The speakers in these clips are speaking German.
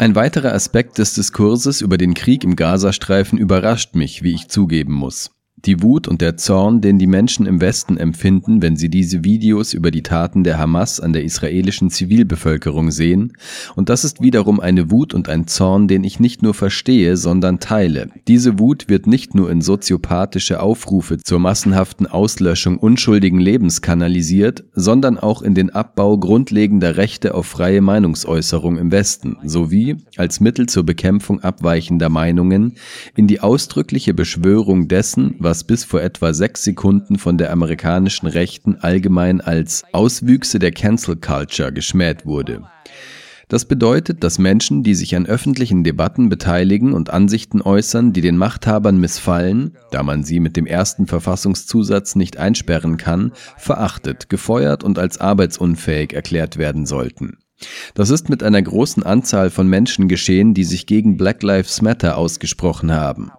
Ein weiterer Aspekt des Diskurses über den Krieg im Gazastreifen überrascht mich, wie ich zugeben muss. Die Wut und der Zorn, den die Menschen im Westen empfinden, wenn sie diese Videos über die Taten der Hamas an der israelischen Zivilbevölkerung sehen, und das ist wiederum eine Wut und ein Zorn, den ich nicht nur verstehe, sondern teile. Diese Wut wird nicht nur in soziopathische Aufrufe zur massenhaften Auslöschung unschuldigen Lebens kanalisiert, sondern auch in den Abbau grundlegender Rechte auf freie Meinungsäußerung im Westen, sowie als Mittel zur Bekämpfung abweichender Meinungen in die ausdrückliche Beschwörung dessen, was was bis vor etwa sechs Sekunden von der amerikanischen Rechten allgemein als Auswüchse der Cancel Culture geschmäht wurde. Das bedeutet, dass Menschen, die sich an öffentlichen Debatten beteiligen und Ansichten äußern, die den Machthabern missfallen, da man sie mit dem ersten Verfassungszusatz nicht einsperren kann, verachtet, gefeuert und als arbeitsunfähig erklärt werden sollten. Das ist mit einer großen Anzahl von Menschen geschehen, die sich gegen Black Lives Matter ausgesprochen haben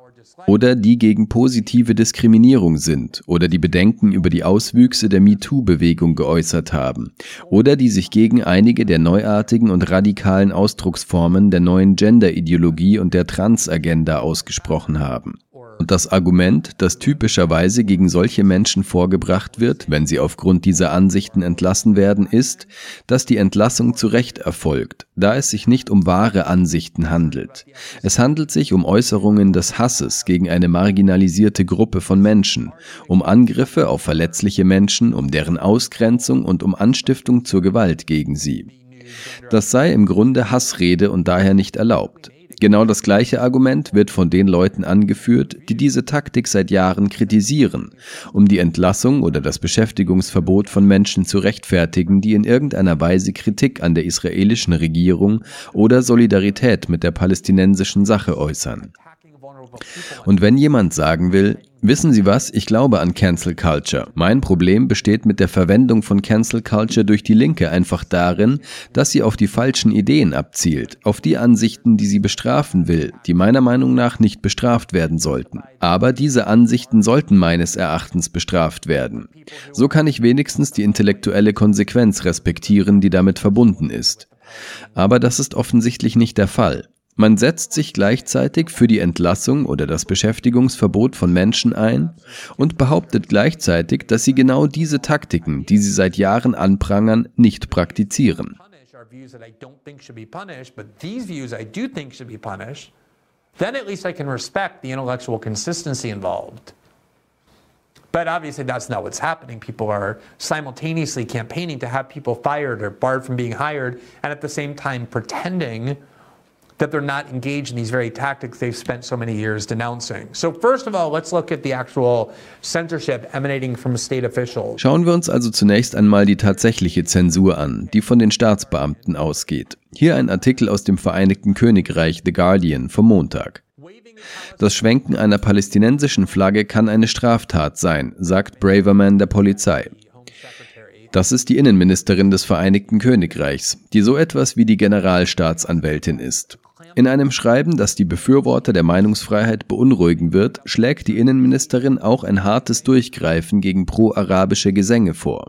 oder die gegen positive Diskriminierung sind oder die Bedenken über die Auswüchse der MeToo-Bewegung geäußert haben oder die sich gegen einige der neuartigen und radikalen Ausdrucksformen der neuen Gender-Ideologie und der Trans-Agenda ausgesprochen haben. Und das Argument, das typischerweise gegen solche Menschen vorgebracht wird, wenn sie aufgrund dieser Ansichten entlassen werden, ist, dass die Entlassung zu Recht erfolgt, da es sich nicht um wahre Ansichten handelt. Es handelt sich um Äußerungen des Hasses gegen eine marginalisierte Gruppe von Menschen, um Angriffe auf verletzliche Menschen, um deren Ausgrenzung und um Anstiftung zur Gewalt gegen sie. Das sei im Grunde Hassrede und daher nicht erlaubt. Genau das gleiche Argument wird von den Leuten angeführt, die diese Taktik seit Jahren kritisieren, um die Entlassung oder das Beschäftigungsverbot von Menschen zu rechtfertigen, die in irgendeiner Weise Kritik an der israelischen Regierung oder Solidarität mit der palästinensischen Sache äußern. Und wenn jemand sagen will, wissen Sie was, ich glaube an Cancel Culture. Mein Problem besteht mit der Verwendung von Cancel Culture durch die Linke einfach darin, dass sie auf die falschen Ideen abzielt, auf die Ansichten, die sie bestrafen will, die meiner Meinung nach nicht bestraft werden sollten. Aber diese Ansichten sollten meines Erachtens bestraft werden. So kann ich wenigstens die intellektuelle Konsequenz respektieren, die damit verbunden ist. Aber das ist offensichtlich nicht der Fall. Man setzt sich gleichzeitig für die Entlassung oder das Beschäftigungsverbot von Menschen ein und behauptet gleichzeitig, dass sie genau diese Taktiken, die sie seit Jahren anprangern, nicht praktizieren. Then at least I can respect the intellectual consistency involved. But obviously, that's not what's happening. People are simultaneously campaigning to have people fired or barred from being hired, and at the same time pretending that they're not engaged in these very tactics they've spent so many years denouncing. So first of all, let's look at the actual censorship emanating from state officials. Schauen wir uns also zunächst einmal die tatsächliche Zensur an, die von den Staatsbeamten ausgeht. Hier ein Artikel aus dem Vereinigten Königreich The Guardian vom Montag. Das Schwenken einer palästinensischen Flagge kann eine Straftat sein, sagt Braverman der Polizei. Das ist die Innenministerin des Vereinigten Königreichs, die so etwas wie die Generalstaatsanwältin ist. In einem Schreiben, das die Befürworter der Meinungsfreiheit beunruhigen wird, schlägt die Innenministerin auch ein hartes Durchgreifen gegen pro-arabische Gesänge vor.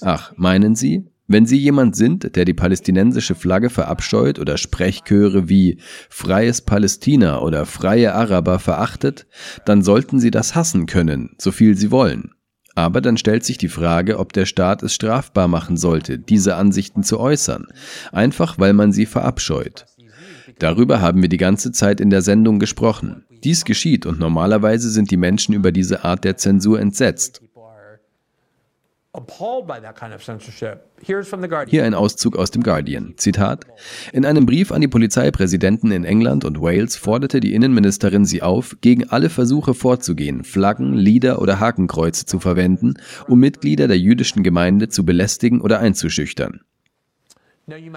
Ach, meinen Sie? Wenn Sie jemand sind, der die palästinensische Flagge verabscheut oder Sprechchöre wie Freies Palästina oder Freie Araber verachtet, dann sollten Sie das hassen können, so viel Sie wollen. Aber dann stellt sich die Frage, ob der Staat es strafbar machen sollte, diese Ansichten zu äußern, einfach weil man sie verabscheut. Darüber haben wir die ganze Zeit in der Sendung gesprochen. Dies geschieht und normalerweise sind die Menschen über diese Art der Zensur entsetzt. Hier ein Auszug aus dem Guardian. Zitat. In einem Brief an die Polizeipräsidenten in England und Wales forderte die Innenministerin sie auf, gegen alle Versuche vorzugehen, Flaggen, Lieder oder Hakenkreuze zu verwenden, um Mitglieder der jüdischen Gemeinde zu belästigen oder einzuschüchtern.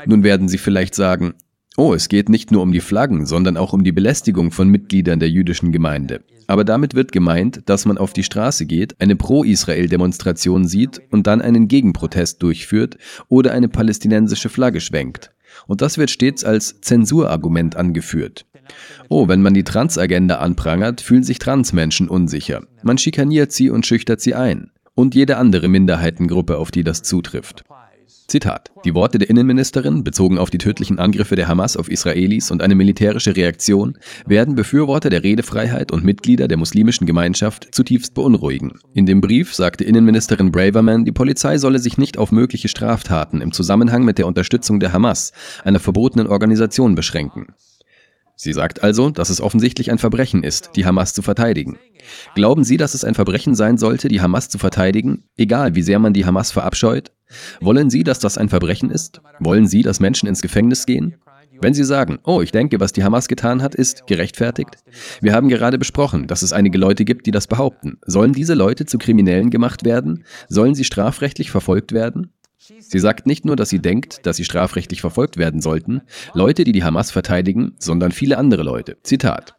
Nun werden Sie vielleicht sagen, Oh, es geht nicht nur um die Flaggen, sondern auch um die Belästigung von Mitgliedern der jüdischen Gemeinde. Aber damit wird gemeint, dass man auf die Straße geht, eine Pro-Israel-Demonstration sieht und dann einen Gegenprotest durchführt oder eine palästinensische Flagge schwenkt. Und das wird stets als Zensurargument angeführt. Oh, wenn man die Transagenda anprangert, fühlen sich Transmenschen unsicher. Man schikaniert sie und schüchtert sie ein. Und jede andere Minderheitengruppe, auf die das zutrifft. Zitat. Die Worte der Innenministerin, bezogen auf die tödlichen Angriffe der Hamas auf Israelis und eine militärische Reaktion, werden Befürworter der Redefreiheit und Mitglieder der muslimischen Gemeinschaft zutiefst beunruhigen. In dem Brief sagte Innenministerin Braverman, die Polizei solle sich nicht auf mögliche Straftaten im Zusammenhang mit der Unterstützung der Hamas, einer verbotenen Organisation, beschränken. Sie sagt also, dass es offensichtlich ein Verbrechen ist, die Hamas zu verteidigen. Glauben Sie, dass es ein Verbrechen sein sollte, die Hamas zu verteidigen, egal wie sehr man die Hamas verabscheut? Wollen Sie, dass das ein Verbrechen ist? Wollen Sie, dass Menschen ins Gefängnis gehen? Wenn Sie sagen, oh, ich denke, was die Hamas getan hat, ist gerechtfertigt. Wir haben gerade besprochen, dass es einige Leute gibt, die das behaupten. Sollen diese Leute zu Kriminellen gemacht werden? Sollen sie strafrechtlich verfolgt werden? Sie sagt nicht nur, dass sie denkt, dass sie strafrechtlich verfolgt werden sollten, Leute, die die Hamas verteidigen, sondern viele andere Leute. Zitat.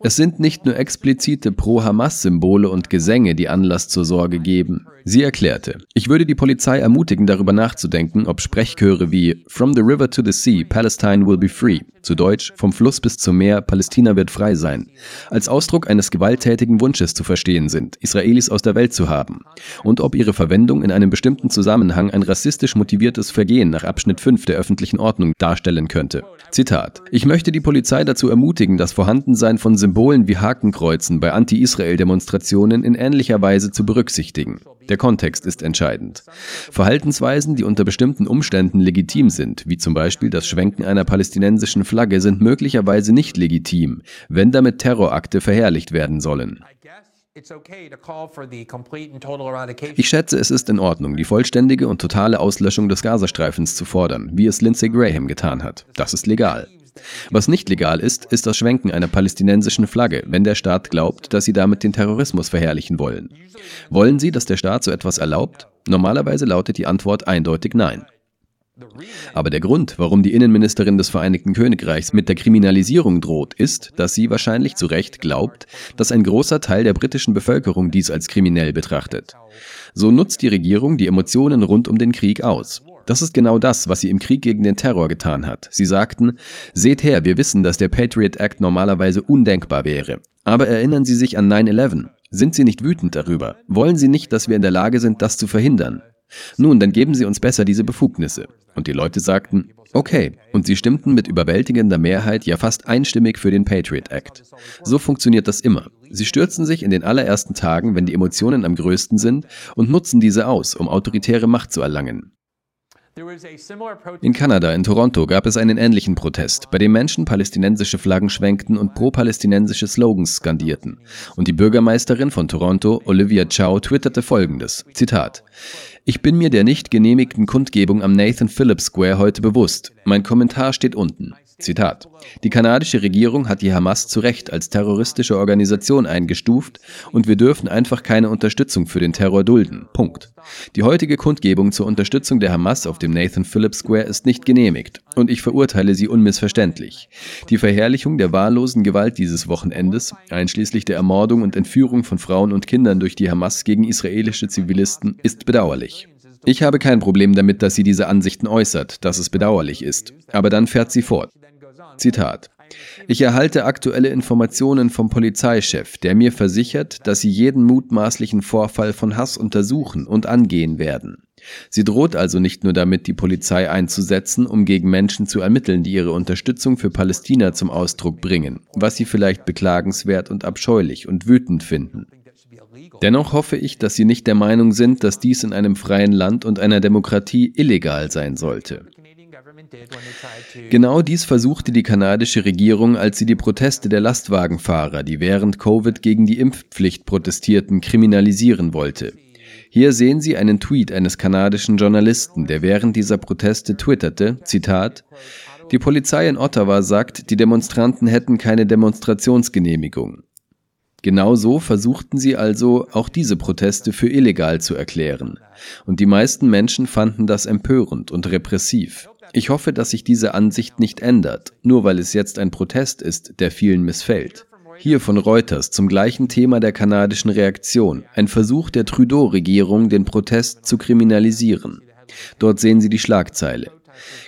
Es sind nicht nur explizite Pro-Hamas-Symbole und Gesänge, die Anlass zur Sorge geben. Sie erklärte, ich würde die Polizei ermutigen, darüber nachzudenken, ob Sprechchöre wie From the River to the Sea, Palestine will be free, zu Deutsch Vom Fluss bis zum Meer, Palästina wird frei sein, als Ausdruck eines gewalttätigen Wunsches zu verstehen sind, Israelis aus der Welt zu haben, und ob ihre Verwendung in einem bestimmten Zusammenhang ein rassistisch motiviertes Vergehen nach Abschnitt 5 der öffentlichen Ordnung darstellen könnte. Zitat. Ich möchte die Polizei dazu ermutigen, das Vorhandensein von Symbolen wie Hakenkreuzen bei Anti-Israel-Demonstrationen in ähnlicher Weise zu berücksichtigen. Der Kontext ist entscheidend. Verhaltensweisen, die unter bestimmten Umständen legitim sind, wie zum Beispiel das Schwenken einer palästinensischen Flagge, sind möglicherweise nicht legitim, wenn damit Terrorakte verherrlicht werden sollen. Ich schätze, es ist in Ordnung, die vollständige und totale Auslöschung des Gazastreifens zu fordern, wie es Lindsey Graham getan hat. Das ist legal. Was nicht legal ist, ist das Schwenken einer palästinensischen Flagge, wenn der Staat glaubt, dass sie damit den Terrorismus verherrlichen wollen. Wollen Sie, dass der Staat so etwas erlaubt? Normalerweise lautet die Antwort eindeutig nein. Aber der Grund, warum die Innenministerin des Vereinigten Königreichs mit der Kriminalisierung droht, ist, dass sie wahrscheinlich zu Recht glaubt, dass ein großer Teil der britischen Bevölkerung dies als kriminell betrachtet. So nutzt die Regierung die Emotionen rund um den Krieg aus. Das ist genau das, was sie im Krieg gegen den Terror getan hat. Sie sagten, seht her, wir wissen, dass der Patriot Act normalerweise undenkbar wäre. Aber erinnern Sie sich an 9-11. Sind Sie nicht wütend darüber? Wollen Sie nicht, dass wir in der Lage sind, das zu verhindern? Nun, dann geben Sie uns besser diese Befugnisse. Und die Leute sagten, okay. Und sie stimmten mit überwältigender Mehrheit ja fast einstimmig für den Patriot Act. So funktioniert das immer. Sie stürzen sich in den allerersten Tagen, wenn die Emotionen am größten sind, und nutzen diese aus, um autoritäre Macht zu erlangen. In Kanada, in Toronto, gab es einen ähnlichen Protest, bei dem Menschen palästinensische Flaggen schwenkten und pro-palästinensische Slogans skandierten. Und die Bürgermeisterin von Toronto, Olivia Chow, twitterte folgendes, Zitat, ich bin mir der nicht genehmigten Kundgebung am Nathan Phillips Square heute bewusst. Mein Kommentar steht unten. Zitat. Die kanadische Regierung hat die Hamas zu Recht als terroristische Organisation eingestuft und wir dürfen einfach keine Unterstützung für den Terror dulden. Punkt. Die heutige Kundgebung zur Unterstützung der Hamas auf dem Nathan Phillips Square ist nicht genehmigt und ich verurteile sie unmissverständlich. Die Verherrlichung der wahllosen Gewalt dieses Wochenendes, einschließlich der Ermordung und Entführung von Frauen und Kindern durch die Hamas gegen israelische Zivilisten, ist bedauerlich. Ich habe kein Problem damit, dass sie diese Ansichten äußert, dass es bedauerlich ist. Aber dann fährt sie fort. Zitat. Ich erhalte aktuelle Informationen vom Polizeichef, der mir versichert, dass sie jeden mutmaßlichen Vorfall von Hass untersuchen und angehen werden. Sie droht also nicht nur damit, die Polizei einzusetzen, um gegen Menschen zu ermitteln, die ihre Unterstützung für Palästina zum Ausdruck bringen, was sie vielleicht beklagenswert und abscheulich und wütend finden. Dennoch hoffe ich, dass Sie nicht der Meinung sind, dass dies in einem freien Land und einer Demokratie illegal sein sollte. Genau dies versuchte die kanadische Regierung, als sie die Proteste der Lastwagenfahrer, die während Covid gegen die Impfpflicht protestierten, kriminalisieren wollte. Hier sehen Sie einen Tweet eines kanadischen Journalisten, der während dieser Proteste twitterte, Zitat, die Polizei in Ottawa sagt, die Demonstranten hätten keine Demonstrationsgenehmigung. Genau so versuchten sie also, auch diese Proteste für illegal zu erklären. Und die meisten Menschen fanden das empörend und repressiv. Ich hoffe, dass sich diese Ansicht nicht ändert, nur weil es jetzt ein Protest ist, der vielen missfällt. Hier von Reuters zum gleichen Thema der kanadischen Reaktion, ein Versuch der Trudeau-Regierung, den Protest zu kriminalisieren. Dort sehen Sie die Schlagzeile.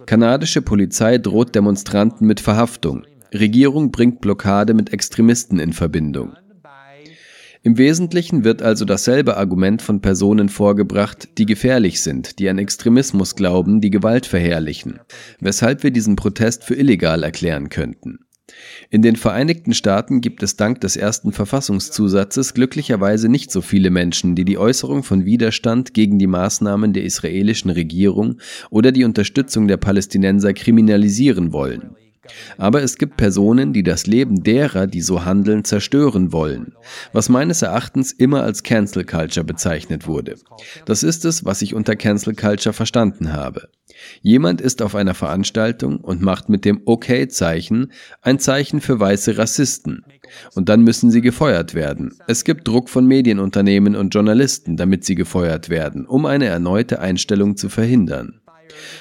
Kanadische Polizei droht Demonstranten mit Verhaftung. Regierung bringt Blockade mit Extremisten in Verbindung. Im Wesentlichen wird also dasselbe Argument von Personen vorgebracht, die gefährlich sind, die an Extremismus glauben, die Gewalt verherrlichen, weshalb wir diesen Protest für illegal erklären könnten. In den Vereinigten Staaten gibt es dank des ersten Verfassungszusatzes glücklicherweise nicht so viele Menschen, die die Äußerung von Widerstand gegen die Maßnahmen der israelischen Regierung oder die Unterstützung der Palästinenser kriminalisieren wollen. Aber es gibt Personen, die das Leben derer, die so handeln, zerstören wollen, was meines Erachtens immer als Cancel Culture bezeichnet wurde. Das ist es, was ich unter Cancel Culture verstanden habe. Jemand ist auf einer Veranstaltung und macht mit dem Okay-Zeichen ein Zeichen für weiße Rassisten. Und dann müssen sie gefeuert werden. Es gibt Druck von Medienunternehmen und Journalisten, damit sie gefeuert werden, um eine erneute Einstellung zu verhindern.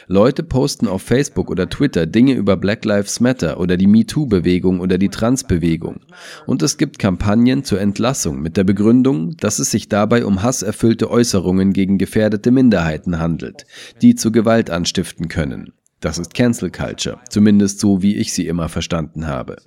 Leute posten auf Facebook oder Twitter Dinge über Black Lives Matter oder die MeToo-Bewegung oder die Trans-Bewegung. Und es gibt Kampagnen zur Entlassung mit der Begründung, dass es sich dabei um hasserfüllte Äußerungen gegen gefährdete Minderheiten handelt, die zu Gewalt anstiften können. Das ist Cancel Culture, zumindest so, wie ich sie immer verstanden habe.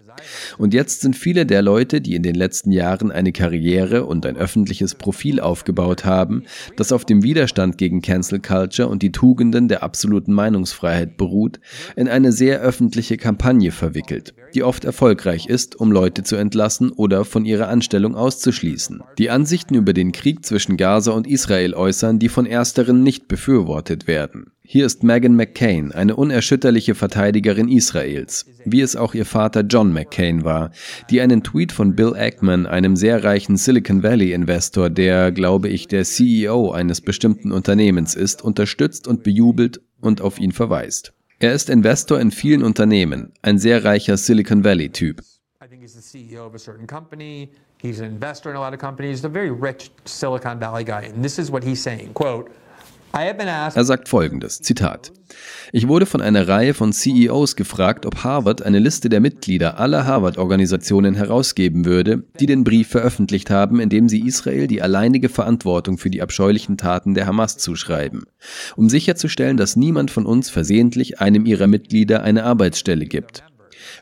Und jetzt sind viele der Leute, die in den letzten Jahren eine Karriere und ein öffentliches Profil aufgebaut haben, das auf dem Widerstand gegen Cancel Culture und die Tugenden der absoluten Meinungsfreiheit beruht, in eine sehr öffentliche Kampagne verwickelt, die oft erfolgreich ist, um Leute zu entlassen oder von ihrer Anstellung auszuschließen. Die Ansichten über den Krieg zwischen Gaza und Israel äußern, die von ersteren nicht befürwortet werden. Hier ist Meghan McCain, eine unerschütterliche Verteidigerin Israels, wie es auch ihr Vater John McCain war, die einen Tweet von Bill Ackman, einem sehr reichen Silicon Valley Investor, der, glaube ich, der CEO eines bestimmten Unternehmens ist, unterstützt und bejubelt und auf ihn verweist. Er ist Investor in vielen Unternehmen, ein sehr reicher Silicon Valley Typ. He's an investor in a lot of companies. A very rich Silicon Valley guy. And this is what he's saying, quote, er sagt folgendes, Zitat. Ich wurde von einer Reihe von CEOs gefragt, ob Harvard eine Liste der Mitglieder aller Harvard-Organisationen herausgeben würde, die den Brief veröffentlicht haben, in dem sie Israel die alleinige Verantwortung für die abscheulichen Taten der Hamas zuschreiben, um sicherzustellen, dass niemand von uns versehentlich einem ihrer Mitglieder eine Arbeitsstelle gibt.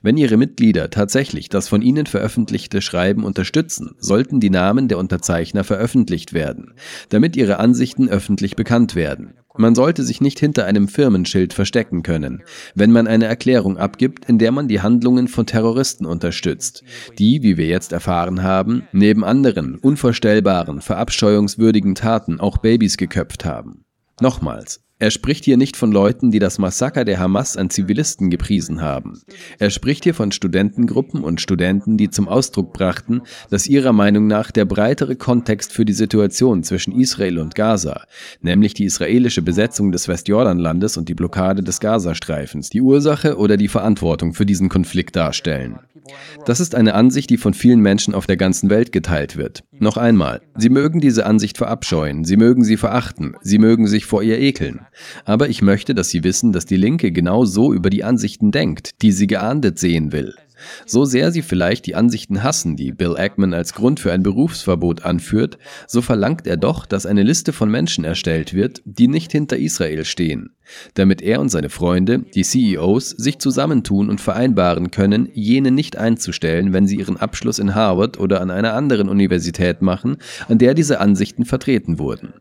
Wenn Ihre Mitglieder tatsächlich das von Ihnen veröffentlichte Schreiben unterstützen, sollten die Namen der Unterzeichner veröffentlicht werden, damit ihre Ansichten öffentlich bekannt werden. Man sollte sich nicht hinter einem Firmenschild verstecken können, wenn man eine Erklärung abgibt, in der man die Handlungen von Terroristen unterstützt, die, wie wir jetzt erfahren haben, neben anderen unvorstellbaren, verabscheuungswürdigen Taten auch Babys geköpft haben. Nochmals, er spricht hier nicht von Leuten, die das Massaker der Hamas an Zivilisten gepriesen haben. Er spricht hier von Studentengruppen und Studenten, die zum Ausdruck brachten, dass ihrer Meinung nach der breitere Kontext für die Situation zwischen Israel und Gaza, nämlich die israelische Besetzung des Westjordanlandes und die Blockade des Gazastreifens, die Ursache oder die Verantwortung für diesen Konflikt darstellen. Das ist eine Ansicht, die von vielen Menschen auf der ganzen Welt geteilt wird. Noch einmal, Sie mögen diese Ansicht verabscheuen, Sie mögen sie verachten, Sie mögen sich vor ihr ekeln. Aber ich möchte, dass Sie wissen, dass die Linke genau so über die Ansichten denkt, die sie geahndet sehen will. So sehr sie vielleicht die Ansichten hassen, die Bill Ackman als Grund für ein Berufsverbot anführt, so verlangt er doch, dass eine Liste von Menschen erstellt wird, die nicht hinter Israel stehen, damit er und seine Freunde, die CEOs, sich zusammentun und vereinbaren können, jene nicht einzustellen, wenn sie ihren Abschluss in Harvard oder an einer anderen Universität machen, an der diese Ansichten vertreten wurden.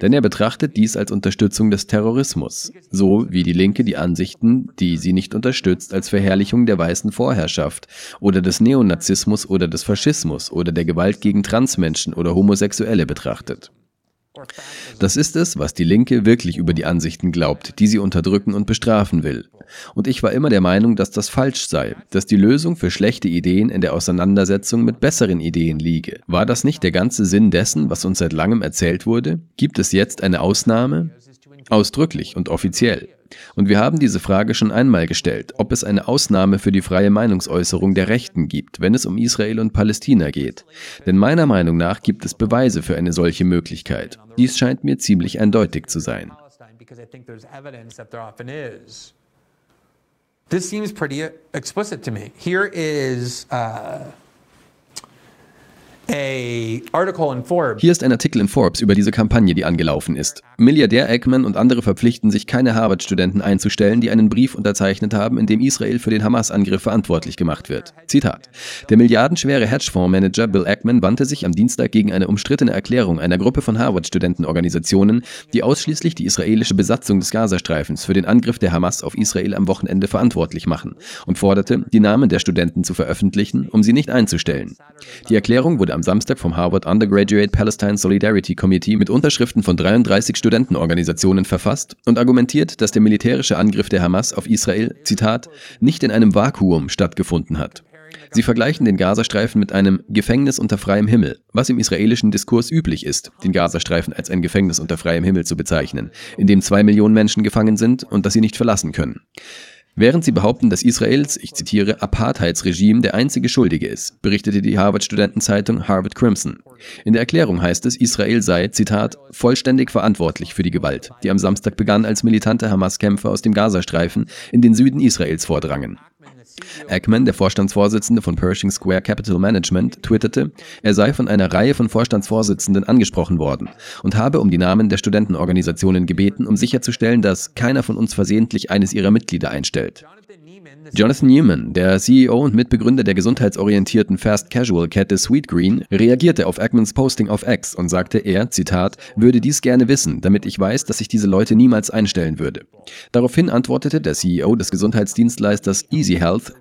Denn er betrachtet dies als Unterstützung des Terrorismus, so wie die Linke die Ansichten, die sie nicht unterstützt, als Verherrlichung der weißen Vorherrschaft oder des Neonazismus oder des Faschismus oder der Gewalt gegen Transmenschen oder Homosexuelle betrachtet. Das ist es, was die Linke wirklich über die Ansichten glaubt, die sie unterdrücken und bestrafen will. Und ich war immer der Meinung, dass das falsch sei, dass die Lösung für schlechte Ideen in der Auseinandersetzung mit besseren Ideen liege. War das nicht der ganze Sinn dessen, was uns seit langem erzählt wurde? Gibt es jetzt eine Ausnahme? Ausdrücklich und offiziell. Und wir haben diese Frage schon einmal gestellt, ob es eine Ausnahme für die freie Meinungsäußerung der Rechten gibt, wenn es um Israel und Palästina geht. Denn meiner Meinung nach gibt es Beweise für eine solche Möglichkeit. Dies scheint mir ziemlich eindeutig zu sein. This seems pretty explicit to me. Here is uh Hier ist ein Artikel in Forbes über diese Kampagne, die angelaufen ist. Milliardär Eggman und andere verpflichten sich, keine Harvard-Studenten einzustellen, die einen Brief unterzeichnet haben, in dem Israel für den Hamas-Angriff verantwortlich gemacht wird. Zitat. Der milliardenschwere Hedgefondsmanager Bill Eggman wandte sich am Dienstag gegen eine umstrittene Erklärung einer Gruppe von Harvard-Studentenorganisationen, die ausschließlich die israelische Besatzung des Gazastreifens für den Angriff der Hamas auf Israel am Wochenende verantwortlich machen und forderte, die Namen der Studenten zu veröffentlichen, um sie nicht einzustellen. Die Erklärung wurde am Samstag vom Harvard Undergraduate Palestine Solidarity Committee mit Unterschriften von 33 Studentenorganisationen verfasst und argumentiert, dass der militärische Angriff der Hamas auf Israel, Zitat, nicht in einem Vakuum stattgefunden hat. Sie vergleichen den Gazastreifen mit einem Gefängnis unter freiem Himmel, was im israelischen Diskurs üblich ist, den Gazastreifen als ein Gefängnis unter freiem Himmel zu bezeichnen, in dem zwei Millionen Menschen gefangen sind und das sie nicht verlassen können. Während sie behaupten, dass Israels, ich zitiere, Apartheidsregime der einzige Schuldige ist, berichtete die Harvard-Studentenzeitung Harvard Crimson. In der Erklärung heißt es, Israel sei, Zitat, vollständig verantwortlich für die Gewalt, die am Samstag begann, als militante Hamas-Kämpfer aus dem Gazastreifen in den Süden Israels vordrangen. Ackman, der Vorstandsvorsitzende von Pershing Square Capital Management, twitterte, er sei von einer Reihe von Vorstandsvorsitzenden angesprochen worden und habe um die Namen der Studentenorganisationen gebeten, um sicherzustellen, dass keiner von uns versehentlich eines ihrer Mitglieder einstellt. Jonathan Newman, der CEO und Mitbegründer der gesundheitsorientierten Fast Casual Kette Sweetgreen, reagierte auf Ackmans Posting auf X und sagte, er, Zitat, würde dies gerne wissen, damit ich weiß, dass ich diese Leute niemals einstellen würde. Daraufhin antwortete der CEO des Gesundheitsdienstleisters Easy Health,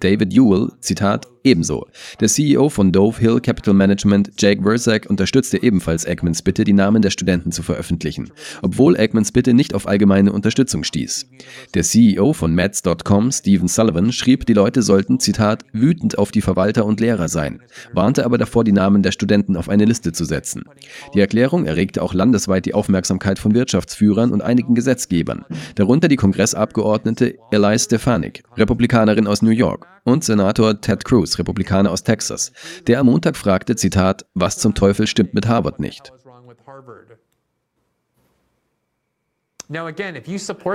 David Ewell, Zitat, ebenso. Der CEO von Dove Hill Capital Management, Jake Verzak, unterstützte ebenfalls Eggmans Bitte, die Namen der Studenten zu veröffentlichen, obwohl Eggmans Bitte nicht auf allgemeine Unterstützung stieß. Der CEO von Mets.com, Stephen Sullivan, schrieb, die Leute sollten, Zitat, wütend auf die Verwalter und Lehrer sein, warnte aber davor, die Namen der Studenten auf eine Liste zu setzen. Die Erklärung erregte auch landesweit die Aufmerksamkeit von Wirtschaftsführern und einigen Gesetzgebern, darunter die Kongressabgeordnete Eli Stefanik, Republikanerin aus New York und Senator Ted Cruz, Republikaner aus Texas, der am Montag fragte, Zitat, was zum Teufel stimmt mit Harvard nicht?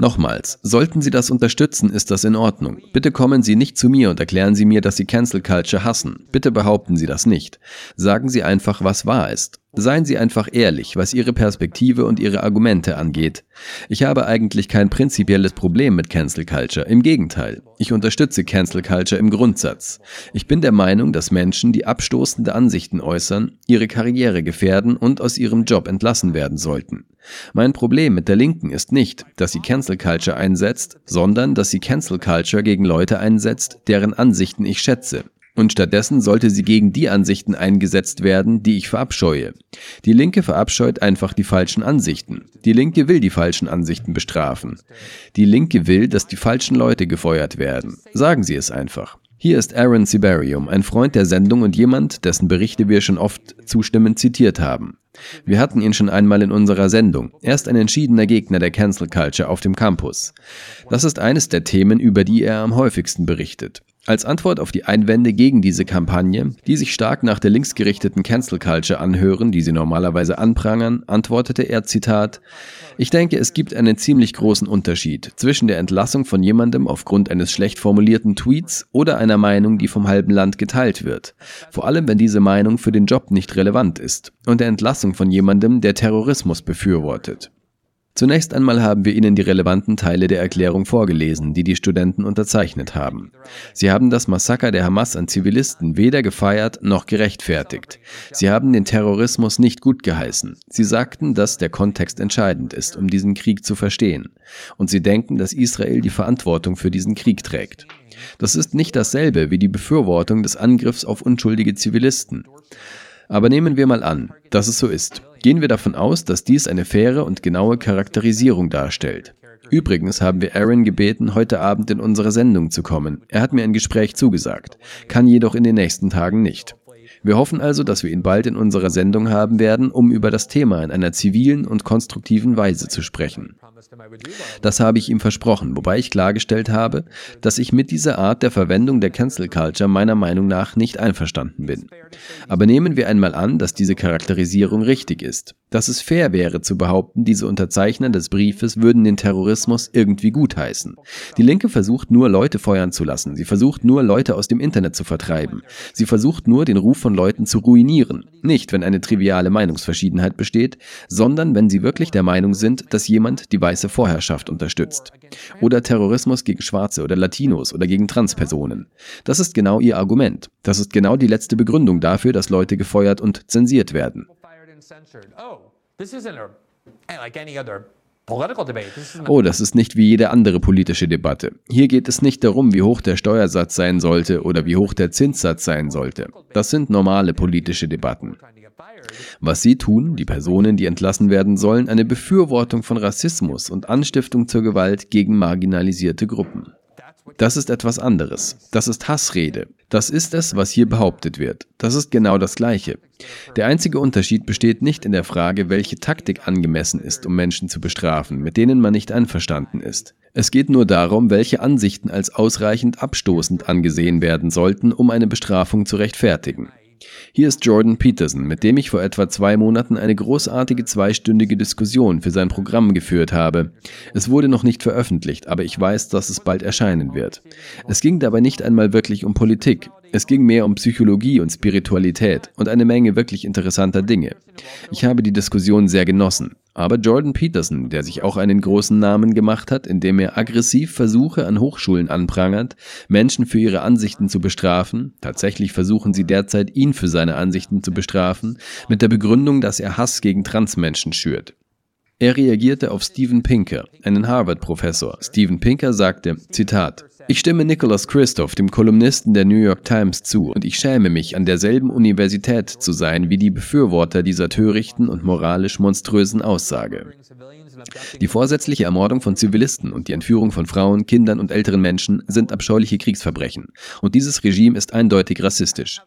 Nochmals, sollten Sie das unterstützen, ist das in Ordnung. Bitte kommen Sie nicht zu mir und erklären Sie mir, dass Sie Cancel Culture hassen. Bitte behaupten Sie das nicht. Sagen Sie einfach, was wahr ist. Seien Sie einfach ehrlich, was Ihre Perspektive und Ihre Argumente angeht. Ich habe eigentlich kein prinzipielles Problem mit Cancel Culture. Im Gegenteil. Ich unterstütze Cancel Culture im Grundsatz. Ich bin der Meinung, dass Menschen, die abstoßende Ansichten äußern, ihre Karriere gefährden und aus ihrem Job entlassen werden sollten. Mein Problem mit der Linken ist nicht, dass sie Cancel Culture einsetzt, sondern dass sie Cancel Culture gegen Leute einsetzt, deren Ansichten ich schätze. Und stattdessen sollte sie gegen die Ansichten eingesetzt werden, die ich verabscheue. Die Linke verabscheut einfach die falschen Ansichten. Die Linke will die falschen Ansichten bestrafen. Die Linke will, dass die falschen Leute gefeuert werden. Sagen Sie es einfach. Hier ist Aaron Sibarium, ein Freund der Sendung und jemand, dessen Berichte wir schon oft zustimmend zitiert haben. Wir hatten ihn schon einmal in unserer Sendung. Er ist ein entschiedener Gegner der Cancel Culture auf dem Campus. Das ist eines der Themen, über die er am häufigsten berichtet. Als Antwort auf die Einwände gegen diese Kampagne, die sich stark nach der linksgerichteten Cancel Culture anhören, die sie normalerweise anprangern, antwortete er Zitat Ich denke, es gibt einen ziemlich großen Unterschied zwischen der Entlassung von jemandem aufgrund eines schlecht formulierten Tweets oder einer Meinung, die vom halben Land geteilt wird, vor allem wenn diese Meinung für den Job nicht relevant ist, und der Entlassung von jemandem, der Terrorismus befürwortet. Zunächst einmal haben wir Ihnen die relevanten Teile der Erklärung vorgelesen, die die Studenten unterzeichnet haben. Sie haben das Massaker der Hamas an Zivilisten weder gefeiert noch gerechtfertigt. Sie haben den Terrorismus nicht gut geheißen. Sie sagten, dass der Kontext entscheidend ist, um diesen Krieg zu verstehen. Und sie denken, dass Israel die Verantwortung für diesen Krieg trägt. Das ist nicht dasselbe wie die Befürwortung des Angriffs auf unschuldige Zivilisten. Aber nehmen wir mal an, dass es so ist. Gehen wir davon aus, dass dies eine faire und genaue Charakterisierung darstellt. Übrigens haben wir Aaron gebeten, heute Abend in unsere Sendung zu kommen. Er hat mir ein Gespräch zugesagt, kann jedoch in den nächsten Tagen nicht. Wir hoffen also, dass wir ihn bald in unserer Sendung haben werden, um über das Thema in einer zivilen und konstruktiven Weise zu sprechen. Das habe ich ihm versprochen, wobei ich klargestellt habe, dass ich mit dieser Art der Verwendung der Cancel Culture meiner Meinung nach nicht einverstanden bin. Aber nehmen wir einmal an, dass diese Charakterisierung richtig ist, dass es fair wäre zu behaupten, diese Unterzeichner des Briefes würden den Terrorismus irgendwie gutheißen. Die Linke versucht nur, Leute feuern zu lassen. Sie versucht nur, Leute aus dem Internet zu vertreiben. Sie versucht nur, den Ruf von Leuten zu ruinieren. Nicht, wenn eine triviale Meinungsverschiedenheit besteht, sondern wenn sie wirklich der Meinung sind, dass jemand die weiße Vorherrschaft unterstützt. Oder Terrorismus gegen Schwarze oder Latinos oder gegen Transpersonen. Das ist genau ihr Argument. Das ist genau die letzte Begründung dafür, dass Leute gefeuert und zensiert werden. Oh, das ist nicht wie jede andere politische Debatte. Hier geht es nicht darum, wie hoch der Steuersatz sein sollte oder wie hoch der Zinssatz sein sollte. Das sind normale politische Debatten. Was sie tun, die Personen, die entlassen werden sollen, eine Befürwortung von Rassismus und Anstiftung zur Gewalt gegen marginalisierte Gruppen. Das ist etwas anderes. Das ist Hassrede. Das ist es, was hier behauptet wird. Das ist genau das Gleiche. Der einzige Unterschied besteht nicht in der Frage, welche Taktik angemessen ist, um Menschen zu bestrafen, mit denen man nicht einverstanden ist. Es geht nur darum, welche Ansichten als ausreichend abstoßend angesehen werden sollten, um eine Bestrafung zu rechtfertigen. Hier ist Jordan Peterson, mit dem ich vor etwa zwei Monaten eine großartige zweistündige Diskussion für sein Programm geführt habe. Es wurde noch nicht veröffentlicht, aber ich weiß, dass es bald erscheinen wird. Es ging dabei nicht einmal wirklich um Politik. Es ging mehr um Psychologie und Spiritualität und eine Menge wirklich interessanter Dinge. Ich habe die Diskussion sehr genossen. Aber Jordan Peterson, der sich auch einen großen Namen gemacht hat, indem er aggressiv Versuche an Hochschulen anprangert, Menschen für ihre Ansichten zu bestrafen, tatsächlich versuchen sie derzeit ihn für seine Ansichten zu bestrafen, mit der Begründung, dass er Hass gegen Transmenschen schürt. Er reagierte auf Steven Pinker, einen Harvard-Professor. Steven Pinker sagte, Zitat, ich stimme Nicholas Christoph, dem Kolumnisten der New York Times, zu und ich schäme mich, an derselben Universität zu sein wie die Befürworter dieser törichten und moralisch monströsen Aussage. Die vorsätzliche Ermordung von Zivilisten und die Entführung von Frauen, Kindern und älteren Menschen sind abscheuliche Kriegsverbrechen. Und dieses Regime ist eindeutig rassistisch.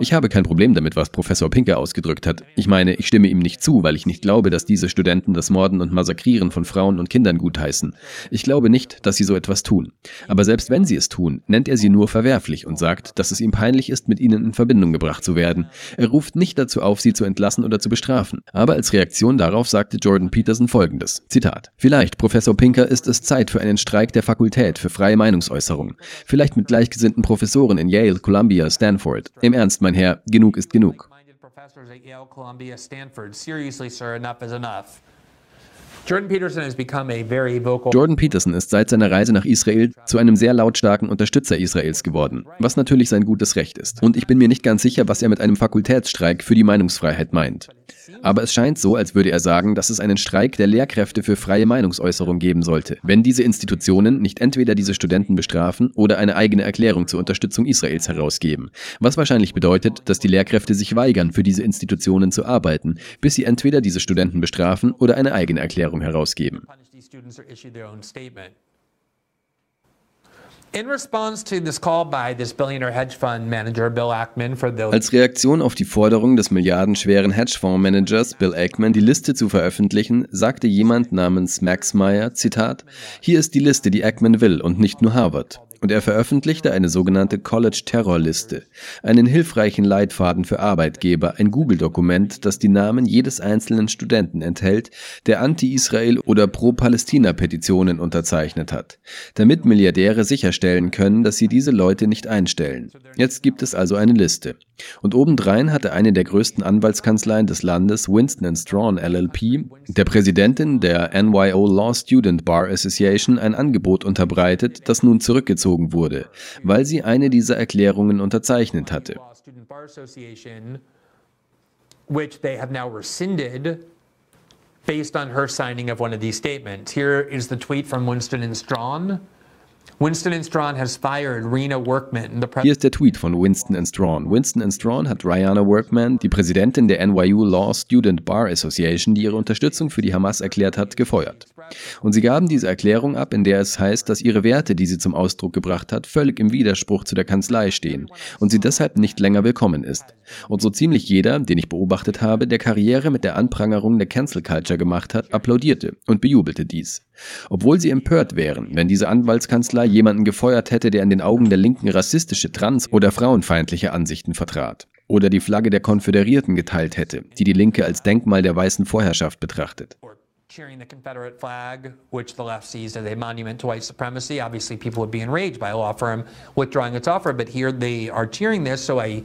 Ich habe kein Problem damit, was Professor Pinker ausgedrückt hat. Ich meine, ich stimme ihm nicht zu, weil ich nicht glaube, dass diese Studenten das Morden und Massakrieren von Frauen und Kindern gutheißen. Ich glaube nicht, dass sie so etwas tun. Aber selbst wenn sie es tun, nennt er sie nur verwerflich und sagt, dass es ihm peinlich ist, mit ihnen in Verbindung gebracht zu werden. Er ruft nicht dazu auf, sie zu entlassen oder zu bestrafen. Aber als Reaktion darauf sagte Jordan Peterson folgendes. Zitat. Vielleicht, Professor Pinker, ist es Zeit für einen Streik der Fakultät für freie Meinungsäußerung. Vielleicht mit gleichgesinnten Professoren in Yale, Columbia, Stanford. Im Ernst, mein Herr, genug ist genug. Jordan Peterson ist seit seiner Reise nach Israel zu einem sehr lautstarken Unterstützer Israels geworden, was natürlich sein gutes Recht ist. Und ich bin mir nicht ganz sicher, was er mit einem Fakultätsstreik für die Meinungsfreiheit meint. Aber es scheint so, als würde er sagen, dass es einen Streik der Lehrkräfte für freie Meinungsäußerung geben sollte, wenn diese Institutionen nicht entweder diese Studenten bestrafen oder eine eigene Erklärung zur Unterstützung Israels herausgeben. Was wahrscheinlich bedeutet, dass die Lehrkräfte sich weigern, für diese Institutionen zu arbeiten, bis sie entweder diese Studenten bestrafen oder eine eigene Erklärung herausgeben. Als Reaktion auf die Forderung des milliardenschweren Hedgefondsmanagers Bill Ackman, die Liste zu veröffentlichen, sagte jemand namens Max Meyer, Zitat, hier ist die Liste, die Ackman will und nicht nur Harvard und er veröffentlichte eine sogenannte College Terror Liste, einen hilfreichen Leitfaden für Arbeitgeber, ein Google-Dokument, das die Namen jedes einzelnen Studenten enthält, der Anti-Israel oder Pro-Palästina-Petitionen unterzeichnet hat, damit Milliardäre sicherstellen können, dass sie diese Leute nicht einstellen. Jetzt gibt es also eine Liste. Und obendrein hatte eine der größten Anwaltskanzleien des Landes, Winston Strawn LLP, der Präsidentin der NYO Law Student Bar Association ein Angebot unterbreitet, das nun zurückgezogen wurde, weil sie eine dieser Erklärungen unterzeichnet hatte. Based on her signing of one of these statements. Here is the tweet from Winston and Strawn. Winston Strawn has fired Rena Workman. Hier ist der Tweet von Winston Strawn. Winston Strawn hat Rihanna Workman, die Präsidentin der NYU Law Student Bar Association, die ihre Unterstützung für die Hamas erklärt hat, gefeuert. Und sie gaben diese Erklärung ab, in der es heißt, dass ihre Werte, die sie zum Ausdruck gebracht hat, völlig im Widerspruch zu der Kanzlei stehen und sie deshalb nicht länger willkommen ist. Und so ziemlich jeder, den ich beobachtet habe, der Karriere mit der Anprangerung der Cancel Culture gemacht hat, applaudierte und bejubelte dies. Obwohl sie empört wären, wenn diese Anwaltskanzlei jemanden gefeuert hätte, der in den Augen der Linken rassistische, trans- oder frauenfeindliche Ansichten vertrat. oder die Flagge der Konföderierten geteilt hätte, die die Linke als Denkmal der weißen Vorherrschaft betrachtet cheering the Confederate flag, which the left sees as a monument to white supremacy. Obviously, people would be enraged by a law firm withdrawing its offer, but here they are cheering this, so a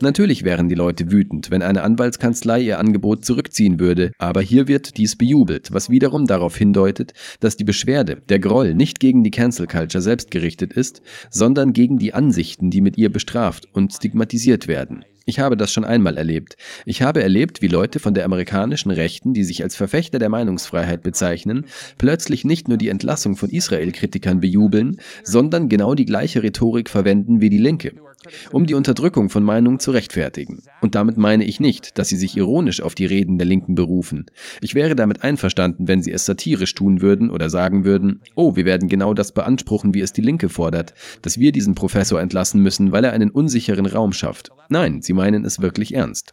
Natürlich wären die Leute wütend, wenn eine Anwaltskanzlei ihr Angebot zurückziehen würde, aber hier wird dies bejubelt, was wiederum darauf hindeutet, dass die Beschwerde, der Groll nicht gegen die Cancel Culture selbst gerichtet ist, sondern gegen die Ansichten, die mit ihr bestraft und stigmatisiert werden. Ich habe das schon einmal erlebt. Ich habe erlebt, wie Leute von der amerikanischen Rechten, die sich als Verfechter der Meinungsfreiheit bezeichnen, plötzlich nicht nur die Entlassung von Israel-Kritikern bejubeln, sondern genau die gleiche Rhetorik verwenden wie die Linke um die Unterdrückung von Meinungen zu rechtfertigen. Und damit meine ich nicht, dass sie sich ironisch auf die Reden der Linken berufen. Ich wäre damit einverstanden, wenn sie es satirisch tun würden oder sagen würden, oh, wir werden genau das beanspruchen, wie es die Linke fordert, dass wir diesen Professor entlassen müssen, weil er einen unsicheren Raum schafft. Nein, sie meinen es wirklich ernst.